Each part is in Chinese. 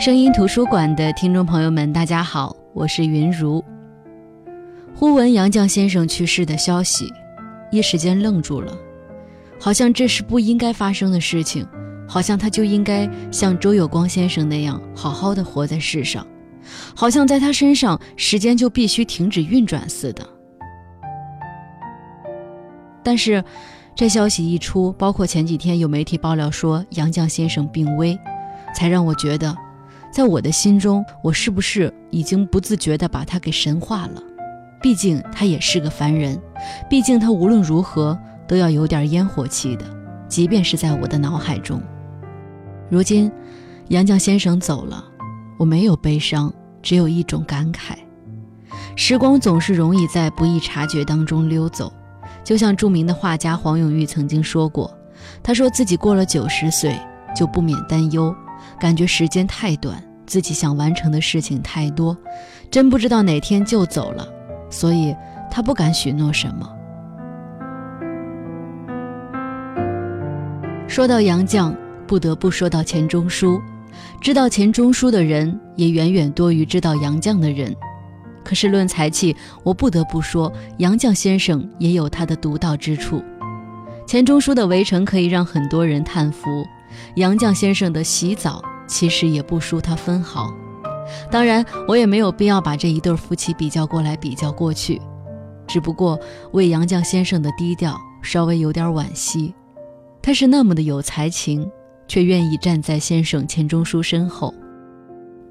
声音图书馆的听众朋友们，大家好，我是云如。忽闻杨绛先生去世的消息，一时间愣住了，好像这是不应该发生的事情，好像他就应该像周有光先生那样好好的活在世上，好像在他身上时间就必须停止运转似的。但是，这消息一出，包括前几天有媒体爆料说杨绛先生病危，才让我觉得。在我的心中，我是不是已经不自觉地把他给神化了？毕竟他也是个凡人，毕竟他无论如何都要有点烟火气的，即便是在我的脑海中。如今，杨绛先生走了，我没有悲伤，只有一种感慨。时光总是容易在不易察觉当中溜走，就像著名的画家黄永玉曾经说过，他说自己过了九十岁就不免担忧。感觉时间太短，自己想完成的事情太多，真不知道哪天就走了，所以他不敢许诺什么。说到杨绛，不得不说到钱钟书。知道钱钟书的人，也远远多于知道杨绛的人。可是论才气，我不得不说，杨绛先生也有他的独到之处。钱钟书的《围城》可以让很多人叹服。杨绛先生的洗澡其实也不输他分毫，当然我也没有必要把这一对夫妻比较过来比较过去，只不过为杨绛先生的低调稍微有点惋惜。他是那么的有才情，却愿意站在先生钱钟书身后。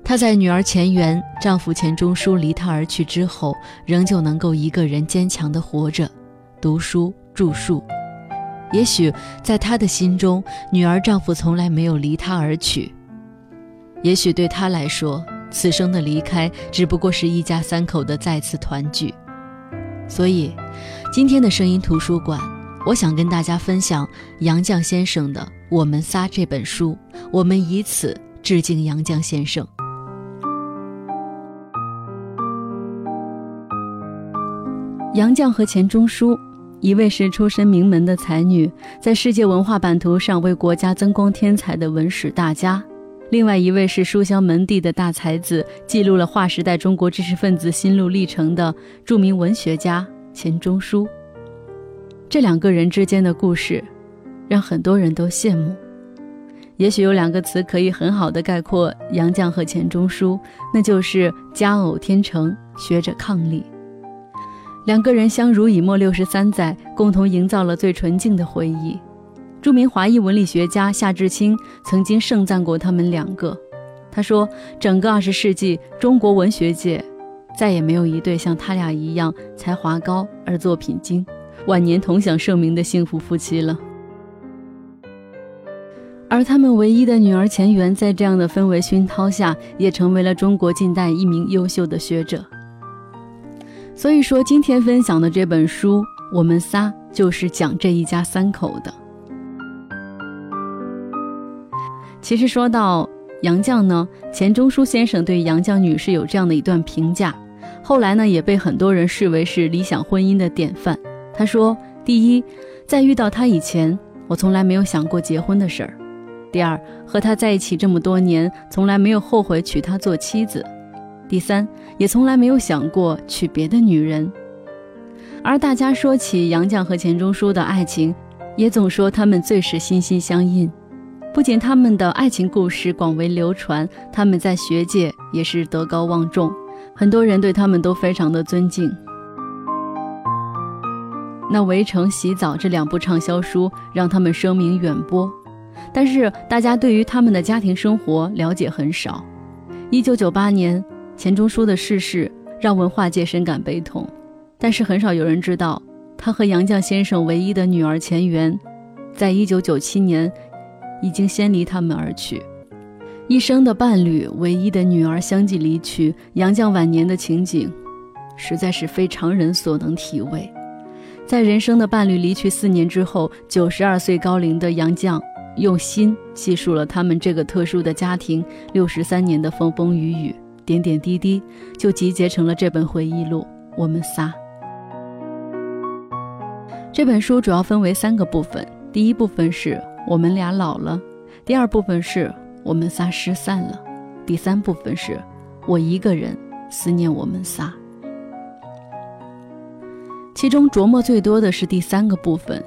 他在女儿钱媛、丈夫钱钟书离他而去之后，仍旧能够一个人坚强地活着，读书、著述。也许在她的心中，女儿丈夫从来没有离她而去。也许对她来说，此生的离开只不过是一家三口的再次团聚。所以，今天的声音图书馆，我想跟大家分享杨绛先生的《我们仨》这本书，我们以此致敬杨绛先生。杨绛和钱钟书。一位是出身名门的才女，在世界文化版图上为国家增光添彩的文史大家；另外一位是书香门第的大才子，记录了划时代中国知识分子心路历程的著名文学家钱钟书。这两个人之间的故事，让很多人都羡慕。也许有两个词可以很好的概括杨绛和钱钟书，那就是佳偶天成，学者伉俪。两个人相濡以沫六十三载，共同营造了最纯净的回忆。著名华裔文理学家夏志清曾经盛赞过他们两个。他说：“整个二十世纪，中国文学界再也没有一对像他俩一样才华高而作品精、晚年同享盛名的幸福夫妻了。”而他们唯一的女儿钱媛，在这样的氛围熏陶下，也成为了中国近代一名优秀的学者。所以说，今天分享的这本书，我们仨就是讲这一家三口的。其实说到杨绛呢，钱钟书先生对杨绛女士有这样的一段评价，后来呢也被很多人视为是理想婚姻的典范。他说：第一，在遇到他以前，我从来没有想过结婚的事儿；第二，和他在一起这么多年，从来没有后悔娶她做妻子。第三，也从来没有想过娶别的女人。而大家说起杨绛和钱钟书的爱情，也总说他们最是心心相印。不仅他们的爱情故事广为流传，他们在学界也是德高望重，很多人对他们都非常的尊敬。那《围城》《洗澡》这两部畅销书让他们声名远播，但是大家对于他们的家庭生活了解很少。一九九八年。钱钟书的逝世让文化界深感悲痛，但是很少有人知道，他和杨绛先生唯一的女儿钱媛，在一九九七年已经先离他们而去。一生的伴侣，唯一的女儿相继离去，杨绛晚年的情景，实在是非常人所能体味。在人生的伴侣离去四年之后，九十二岁高龄的杨绛用心记述了他们这个特殊的家庭六十三年的风风雨雨。点点滴滴，就集结成了这本回忆录《我们仨》。这本书主要分为三个部分：第一部分是我们俩老了；第二部分是我们仨失散了；第三部分是我一个人思念我们仨。其中琢磨最多的是第三个部分，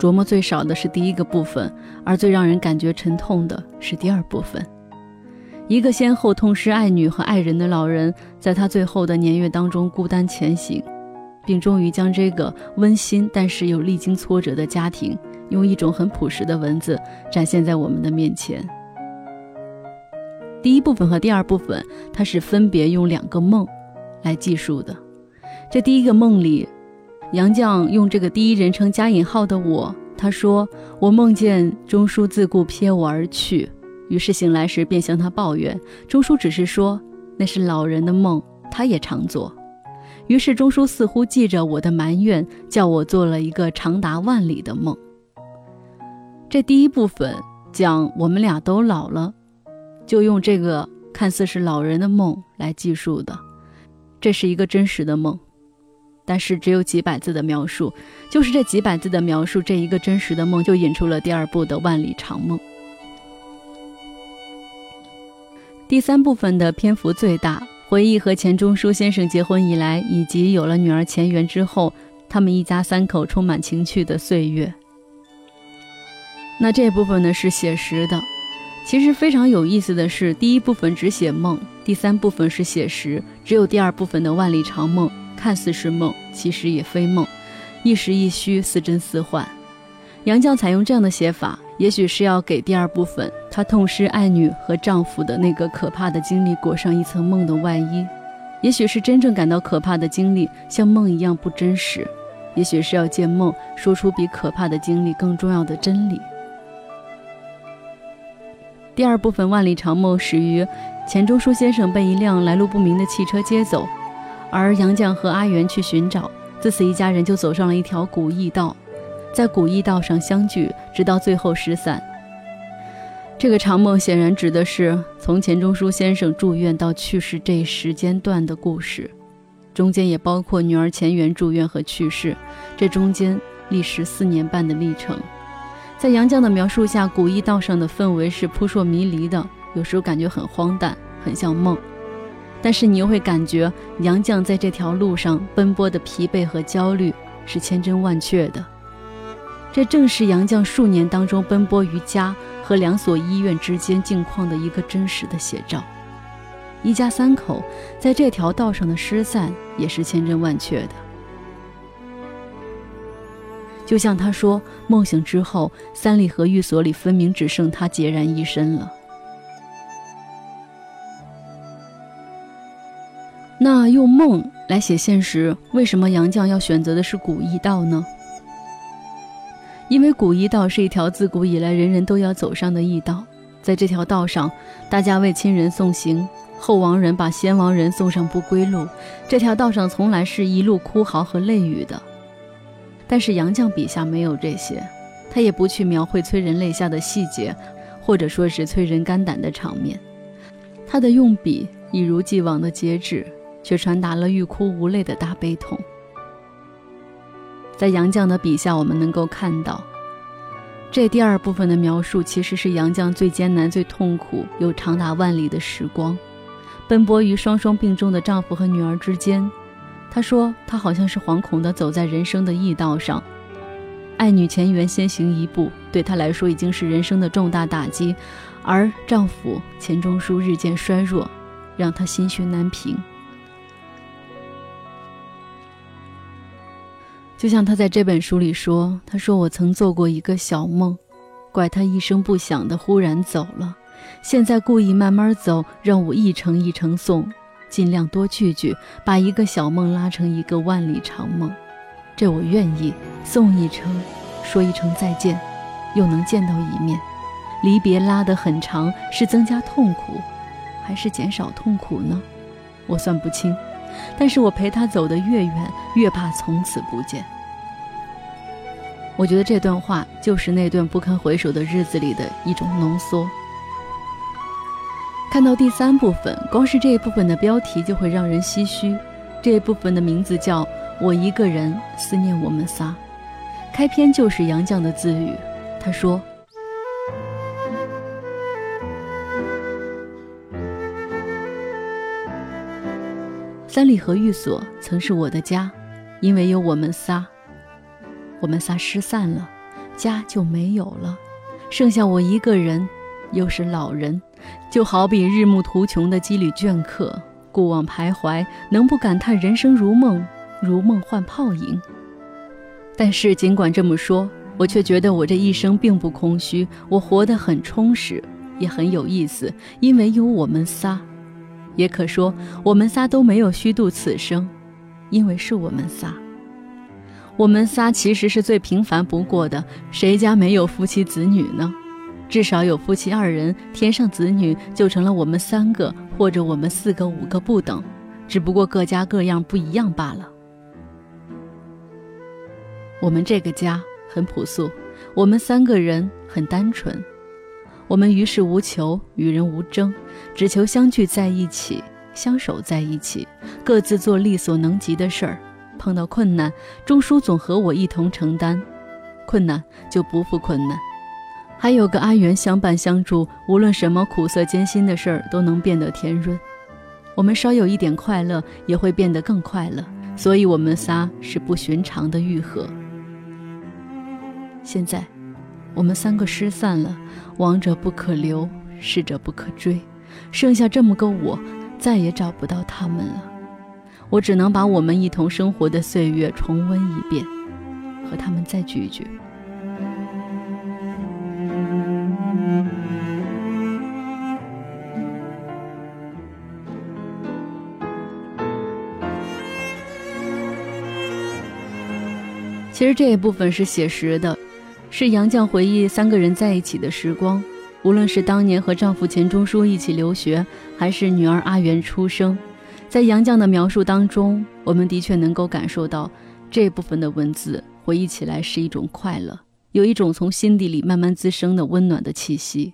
琢磨最少的是第一个部分，而最让人感觉沉痛的是第二部分。一个先后痛失爱女和爱人的老人，在他最后的年月当中孤单前行，并终于将这个温馨但是又历经挫折的家庭，用一种很朴实的文字展现在我们的面前。第一部分和第二部分，它是分别用两个梦来记述的。这第一个梦里。杨绛用这个第一人称加引号的我，他说：“我梦见钟书自顾瞥我而去，于是醒来时便向他抱怨。钟书只是说那是老人的梦，他也常做。于是钟书似乎记着我的埋怨，叫我做了一个长达万里的梦。这第一部分讲我们俩都老了，就用这个看似是老人的梦来记述的，这是一个真实的梦。”但是只有几百字的描述，就是这几百字的描述，这一个真实的梦就引出了第二部的万里长梦。第三部分的篇幅最大，回忆和钱钟书先生结婚以来，以及有了女儿钱媛之后，他们一家三口充满情趣的岁月。那这部分呢是写实的。其实非常有意思的是，第一部分只写梦，第三部分是写实，只有第二部分的万里长梦。看似是梦，其实也非梦，一实一虚，似真似幻。杨绛采用这样的写法，也许是要给第二部分她痛失爱女和丈夫的那个可怕的经历裹上一层梦的外衣，也许是真正感到可怕的经历像梦一样不真实，也许是要借梦说出比可怕的经历更重要的真理。第二部分万里长梦始于钱钟书先生被一辆来路不明的汽车接走。而杨绛和阿元去寻找，自此一家人就走上了一条古驿道，在古驿道上相聚，直到最后失散。这个长梦显然指的是从钱钟书先生住院到去世这时间段的故事，中间也包括女儿钱媛住院和去世，这中间历时四年半的历程。在杨绛的描述下，古驿道上的氛围是扑朔迷离的，有时候感觉很荒诞，很像梦。但是你又会感觉杨绛在这条路上奔波的疲惫和焦虑是千真万确的，这正是杨绛数年当中奔波于家和两所医院之间境况的一个真实的写照。一家三口在这条道上的失散也是千真万确的，就像他说，梦醒之后，三里河寓所里分明只剩他孑然一身了。那用梦来写现实，为什么杨绛要选择的是古驿道呢？因为古驿道是一条自古以来人人都要走上的驿道，在这条道上，大家为亲人送行，后亡人把先亡人送上不归路，这条道上从来是一路哭嚎和泪雨的。但是杨绛笔下没有这些，他也不去描绘催人泪下的细节，或者说是催人肝胆的场面，他的用笔一如既往的节制。却传达了欲哭无泪的大悲痛。在杨绛的笔下，我们能够看到，这第二部分的描述其实是杨绛最艰难、最痛苦又长达万里的时光，奔波于双双病重的丈夫和女儿之间。她说，她好像是惶恐地走在人生的驿道上，爱女钱媛先行一步，对她来说已经是人生的重大打击，而丈夫钱钟书日渐衰弱，让她心绪难平。就像他在这本书里说：“他说我曾做过一个小梦，怪他一声不响的忽然走了。现在故意慢慢走，让我一程一程送，尽量多聚聚，把一个小梦拉成一个万里长梦。这我愿意送一程，说一程再见，又能见到一面。离别拉得很长，是增加痛苦，还是减少痛苦呢？我算不清。”但是我陪他走得越远，越怕从此不见。我觉得这段话就是那段不堪回首的日子里的一种浓缩。看到第三部分，光是这一部分的标题就会让人唏嘘。这一部分的名字叫《我一个人思念我们仨》，开篇就是杨绛的自语，他说。三里河寓所曾是我的家，因为有我们仨。我们仨失散了，家就没有了，剩下我一个人，又是老人，就好比日暮途穷的羁旅倦客，故往徘徊，能不感叹人生如梦，如梦幻泡影？但是尽管这么说，我却觉得我这一生并不空虚，我活得很充实，也很有意思，因为有我们仨。也可说，我们仨都没有虚度此生，因为是我们仨。我们仨其实是最平凡不过的，谁家没有夫妻子女呢？至少有夫妻二人，添上子女，就成了我们三个，或者我们四个、五个不等，只不过各家各样不一样罢了。我们这个家很朴素，我们三个人很单纯，我们于事无求，与人无争，只求相聚在一起，相守在一起，各自做力所能及的事儿。碰到困难，钟叔总和我一同承担，困难就不负困难。还有个阿元相伴相助，无论什么苦涩艰辛的事儿都能变得甜润。我们稍有一点快乐，也会变得更快乐。所以，我们仨是不寻常的愈合。现在，我们三个失散了，亡者不可留，逝者不可追，剩下这么个我，再也找不到他们了。我只能把我们一同生活的岁月重温一遍，和他们再聚一聚。其实这一部分是写实的，是杨绛回忆三个人在一起的时光，无论是当年和丈夫钱钟书一起留学，还是女儿阿元出生。在杨绛的描述当中，我们的确能够感受到这部分的文字，回忆起来是一种快乐，有一种从心底里慢慢滋生的温暖的气息。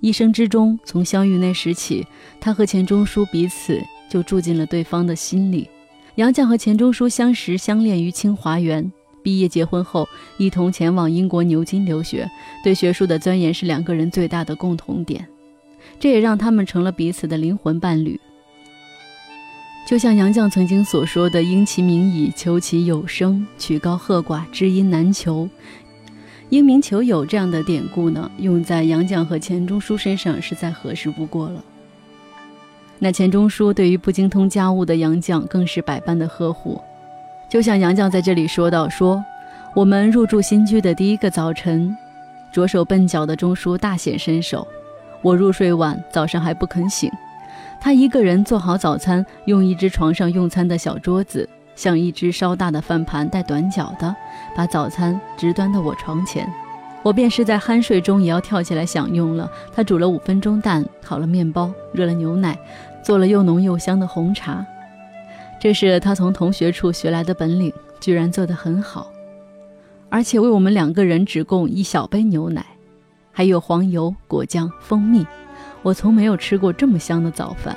一生之中，从相遇那时起，他和钱钟书彼此就住进了对方的心里。杨绛和钱钟书相识相恋于清华园，毕业结婚后一同前往英国牛津留学，对学术的钻研是两个人最大的共同点，这也让他们成了彼此的灵魂伴侣。就像杨绛曾经所说的“因其名矣，求其有声；曲高和寡，知音难求。”因名求友这样的典故呢，用在杨绛和钱钟书身上是再合适不过了。那钱钟书对于不精通家务的杨绛更是百般的呵护。就像杨绛在这里说到：“说我们入住新居的第一个早晨，着手笨脚的钟书大显身手。我入睡晚，早上还不肯醒。”他一个人做好早餐，用一只床上用餐的小桌子，像一只稍大的饭盘带短脚的，把早餐直端到我床前。我便是在酣睡中也要跳起来享用了。他煮了五分钟蛋，烤了面包，热了牛奶，做了又浓又香的红茶。这是他从同学处学来的本领，居然做得很好，而且为我们两个人只供一小杯牛奶，还有黄油、果酱、蜂蜜。我从没有吃过这么香的早饭。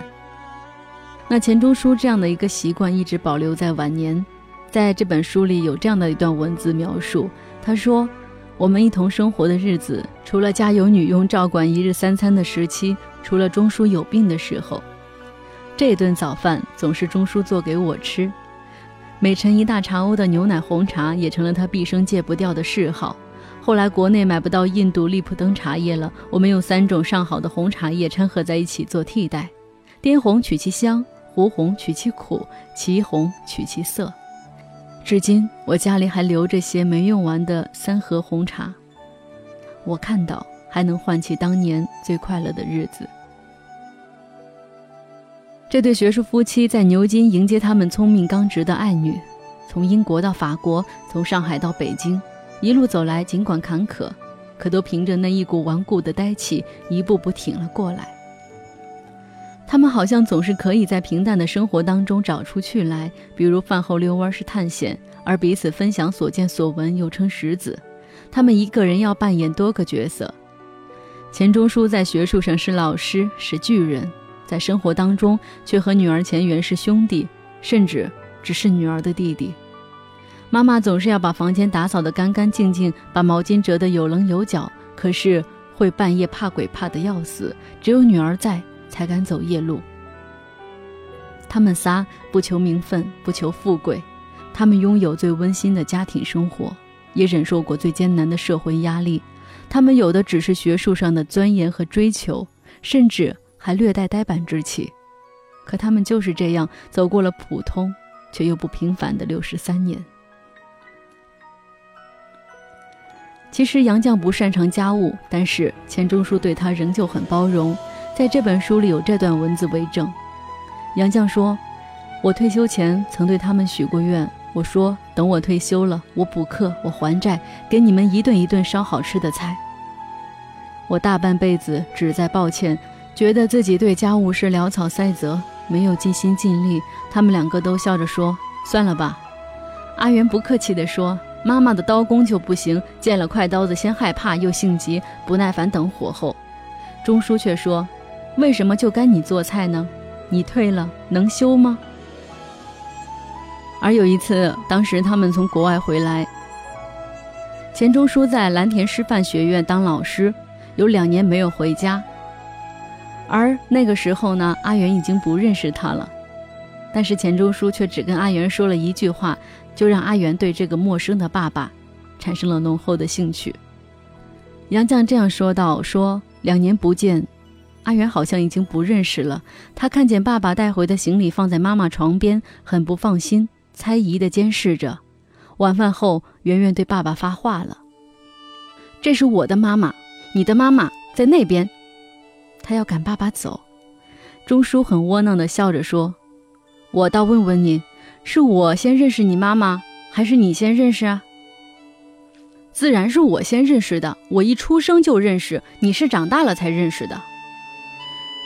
那钱钟书这样的一个习惯一直保留在晚年，在这本书里有这样的一段文字描述：他说，我们一同生活的日子，除了家有女佣照管一日三餐的时期，除了钟书有病的时候，这顿早饭总是钟叔做给我吃。每盛一大茶瓯的牛奶红茶，也成了他毕生戒不掉的嗜好。后来国内买不到印度利普登茶叶了，我们用三种上好的红茶叶掺合在一起做替代：滇红取其香，湖红取其苦，祁红取其涩。至今我家里还留着些没用完的三盒红茶，我看到还能唤起当年最快乐的日子。这对学术夫妻在牛津迎接他们聪明刚直的爱女，从英国到法国，从上海到北京。一路走来，尽管坎坷，可都凭着那一股顽固的呆气，一步步挺了过来。他们好像总是可以在平淡的生活当中找出趣来，比如饭后遛弯是探险，而彼此分享所见所闻又称识子。他们一个人要扮演多个角色。钱钟书在学术上是老师，是巨人，在生活当中却和女儿钱媛是兄弟，甚至只是女儿的弟弟。妈妈总是要把房间打扫得干干净净，把毛巾折得有棱有角。可是会半夜怕鬼怕得要死，只有女儿在才敢走夜路。他们仨不求名分，不求富贵，他们拥有最温馨的家庭生活，也忍受过最艰难的社会压力。他们有的只是学术上的钻研和追求，甚至还略带呆板之气。可他们就是这样走过了普通却又不平凡的六十三年。其实杨绛不擅长家务，但是钱钟书对他仍旧很包容。在这本书里有这段文字为证：杨绛说：“我退休前曾对他们许过愿，我说等我退休了，我补课，我还债，给你们一顿一顿烧好吃的菜。我大半辈子只在抱歉，觉得自己对家务事潦草塞责，没有尽心尽力。他们两个都笑着说：算了吧。阿元不客气地说。”妈妈的刀工就不行，见了快刀子先害怕又性急，不耐烦等火候。钟书却说：“为什么就该你做菜呢？你退了能修吗？”而有一次，当时他们从国外回来，钱钟书在蓝田师范学院当老师，有两年没有回家。而那个时候呢，阿元已经不认识他了，但是钱钟书却只跟阿元说了一句话。就让阿元对这个陌生的爸爸产生了浓厚的兴趣。杨绛这样说道：“说两年不见，阿元好像已经不认识了。他看见爸爸带回的行李放在妈妈床边，很不放心，猜疑地监视着。晚饭后，圆圆对爸爸发话了：‘这是我的妈妈，你的妈妈在那边。’他要赶爸爸走。钟叔很窝囊地笑着说：‘我倒问问你。’”是我先认识你妈妈，还是你先认识啊？自然是我先认识的，我一出生就认识，你是长大了才认识的。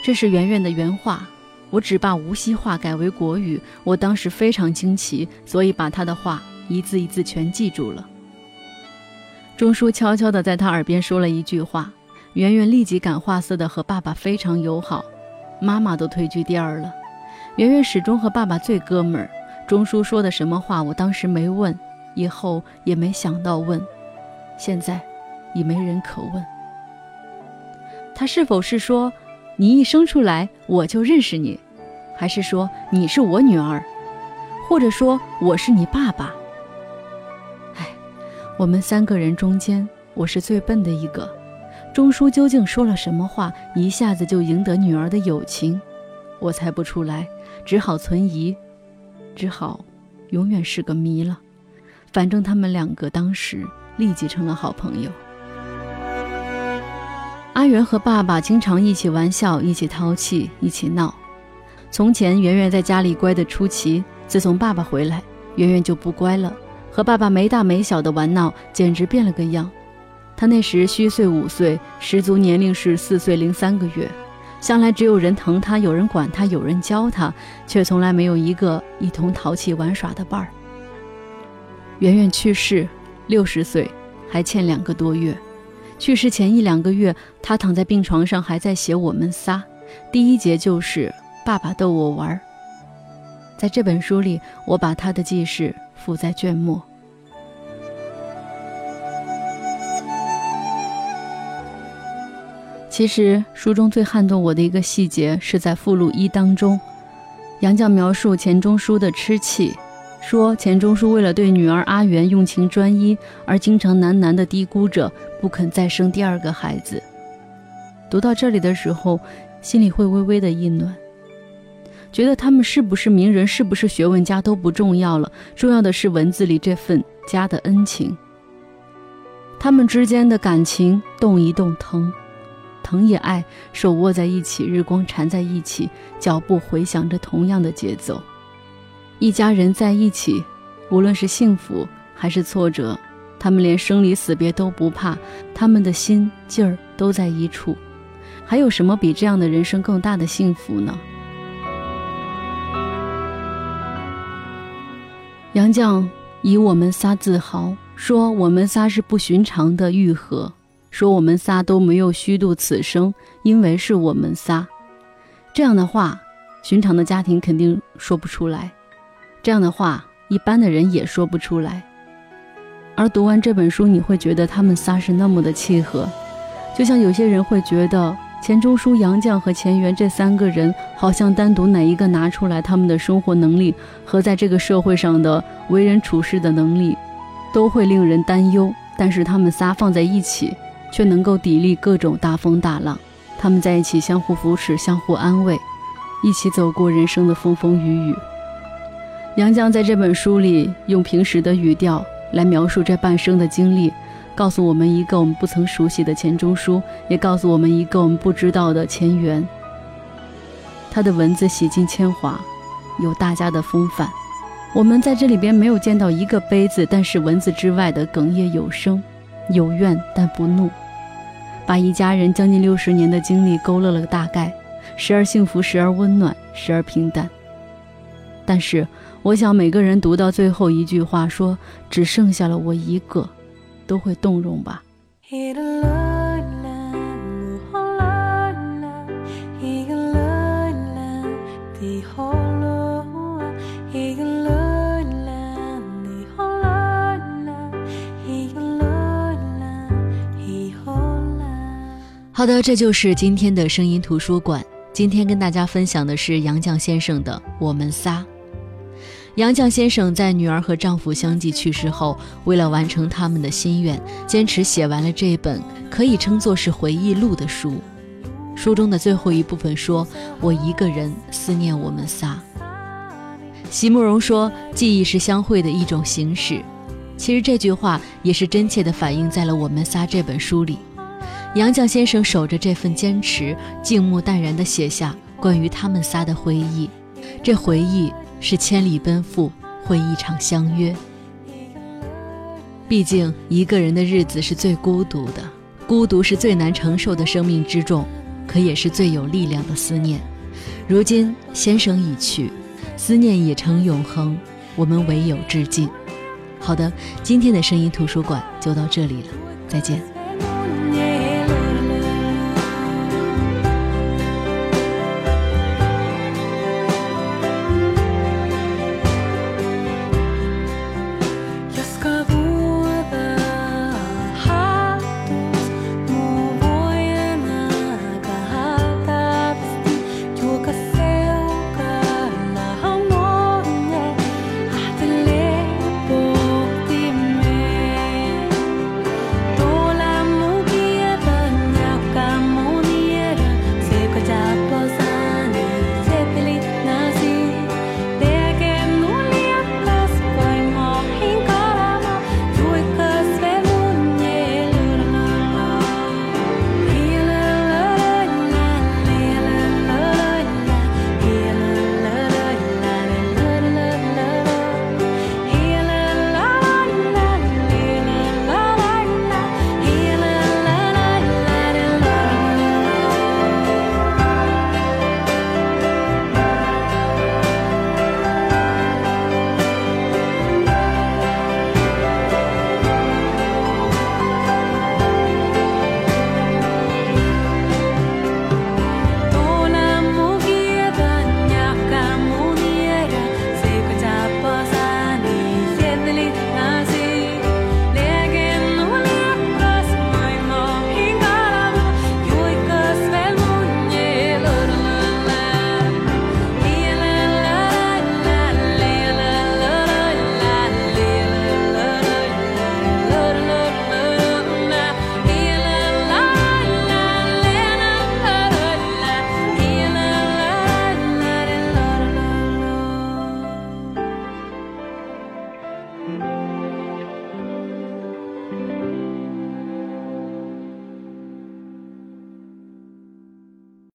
这是圆圆的原话，我只把无锡话改为国语，我当时非常惊奇，所以把他的话一字一字全记住了。钟叔悄悄地在他耳边说了一句话，圆圆立即感化似的和爸爸非常友好，妈妈都退居第二了，圆圆始终和爸爸最哥们儿。钟叔说的什么话，我当时没问，以后也没想到问，现在已没人可问。他是否是说，你一生出来我就认识你，还是说你是我女儿，或者说我是你爸爸？哎，我们三个人中间，我是最笨的一个。钟书究竟说了什么话，一下子就赢得女儿的友情？我猜不出来，只好存疑。只好，永远是个谜了。反正他们两个当时立即成了好朋友。阿元和爸爸经常一起玩笑，一起淘气，一起闹。从前圆圆在家里乖得出奇，自从爸爸回来，圆圆就不乖了，和爸爸没大没小的玩闹，简直变了个样。他那时虚岁五岁，实足年龄是四岁零三个月。向来只有人疼他，有人管他，有人教他，却从来没有一个一同淘气玩耍的伴儿。圆圆去世，六十岁，还欠两个多月。去世前一两个月，他躺在病床上，还在写《我们仨》，第一节就是“爸爸逗我玩”。在这本书里，我把他的记事附在卷末。其实书中最撼动我的一个细节是在附录一当中，杨绛描述钱钟书的痴气，说钱钟书为了对女儿阿元用情专一，而经常喃喃地嘀咕着不肯再生第二个孩子。读到这里的时候，心里会微微的一暖，觉得他们是不是名人，是不是学问家都不重要了，重要的是文字里这份家的恩情，他们之间的感情动一动疼。疼也爱，手握在一起，日光缠在一起，脚步回响着同样的节奏。一家人在一起，无论是幸福还是挫折，他们连生离死别都不怕，他们的心劲儿都在一处。还有什么比这样的人生更大的幸福呢？杨绛以我们仨自豪，说我们仨是不寻常的愈合。说我们仨都没有虚度此生，因为是我们仨。这样的话，寻常的家庭肯定说不出来；这样的话，一般的人也说不出来。而读完这本书，你会觉得他们仨是那么的契合，就像有些人会觉得钱钟书、杨绛和钱媛这三个人，好像单独哪一个拿出来，他们的生活能力和在这个社会上的为人处事的能力，都会令人担忧。但是他们仨放在一起，却能够砥砺各种大风大浪。他们在一起相互扶持、相互安慰，一起走过人生的风风雨雨。杨绛在这本书里用平时的语调来描述这半生的经历。告诉我们一个我们不曾熟悉的钱钟书，也告诉我们一个我们不知道的钱媛。他的文字洗尽铅华，有大家的风范。我们在这里边没有见到一个悲字，但是文字之外的哽咽有声，有怨但不怒，把一家人将近六十年的经历勾勒了个大概，时而幸福，时而温暖，时而平淡。但是，我想每个人读到最后一句话，说只剩下了我一个。都会动容吧。好的，这就是今天的声音图书馆。今天跟大家分享的是杨绛先生的《我们仨》。杨绛先生在女儿和丈夫相继去世后，为了完成他们的心愿，坚持写完了这本可以称作是回忆录的书。书中的最后一部分说：“我一个人思念我们仨。”席慕容说：“记忆是相会的一种形式。”其实这句话也是真切地反映在了《我们仨》这本书里。杨绛先生守着这份坚持，静穆淡然地写下关于他们仨的回忆。这回忆。是千里奔赴，会一场相约。毕竟一个人的日子是最孤独的，孤独是最难承受的生命之重，可也是最有力量的思念。如今先生已去，思念也成永恒，我们唯有致敬。好的，今天的声音图书馆就到这里了，再见。